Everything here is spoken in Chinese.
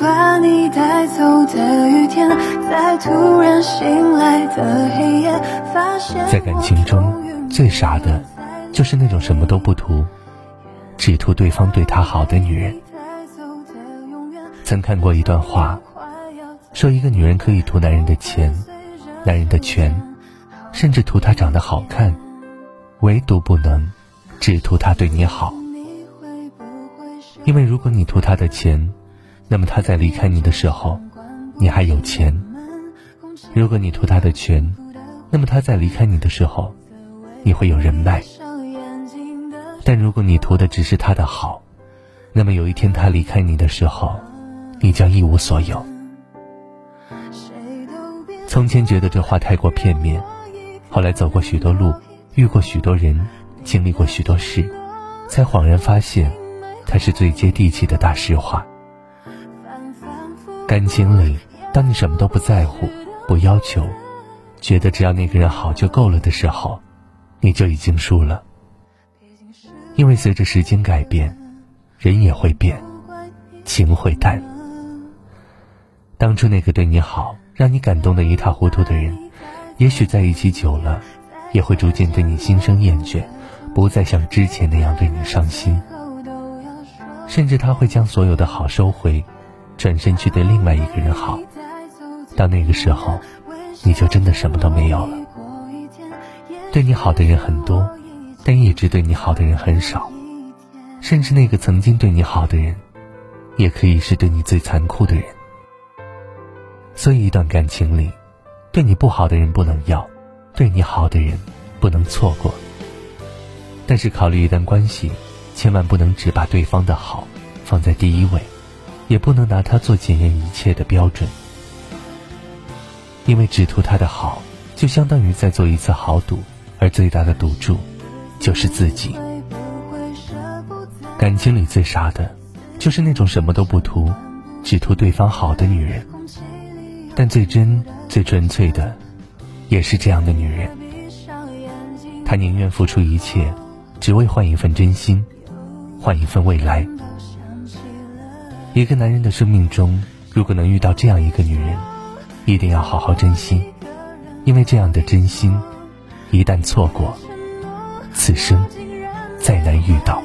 把你带走的雨天，在突然醒来的黑夜，发现在感情中最傻的，就是那种什么都不图，只图对方对她好的女人。曾看过一段话，说一个女人可以图男人的钱、男人的权，甚至图他长得好看，唯独不能只图他对你好。因为如果你图他的钱，那么他在离开你的时候，你还有钱；如果你图他的权，那么他在离开你的时候，你会有人脉。但如果你图的只是他的好，那么有一天他离开你的时候，你将一无所有。从前觉得这话太过片面，后来走过许多路，遇过许多人，经历过许多事，才恍然发现。才是最接地气的大实话。感情里，当你什么都不在乎、不要求，觉得只要那个人好就够了的时候，你就已经输了。因为随着时间改变，人也会变，情会淡。当初那个对你好、让你感动的一塌糊涂的人，也许在一起久了，也会逐渐对你心生厌倦，不再像之前那样对你伤心。甚至他会将所有的好收回，转身去对另外一个人好。到那个时候，你就真的什么都没有了。对你好的人很多，但一直对你好的人很少。甚至那个曾经对你好的人，也可以是对你最残酷的人。所以，一段感情里，对你不好的人不能要，对你好的人不能错过。但是，考虑一段关系。千万不能只把对方的好放在第一位，也不能拿他做检验一切的标准。因为只图他的好，就相当于在做一次豪赌，而最大的赌注就是自己。感情里最傻的，就是那种什么都不图，只图对方好的女人。但最真、最纯粹的，也是这样的女人。她宁愿付出一切，只为换一份真心。换一份未来。一个男人的生命中，如果能遇到这样一个女人，一定要好好珍惜，因为这样的真心，一旦错过，此生再难遇到。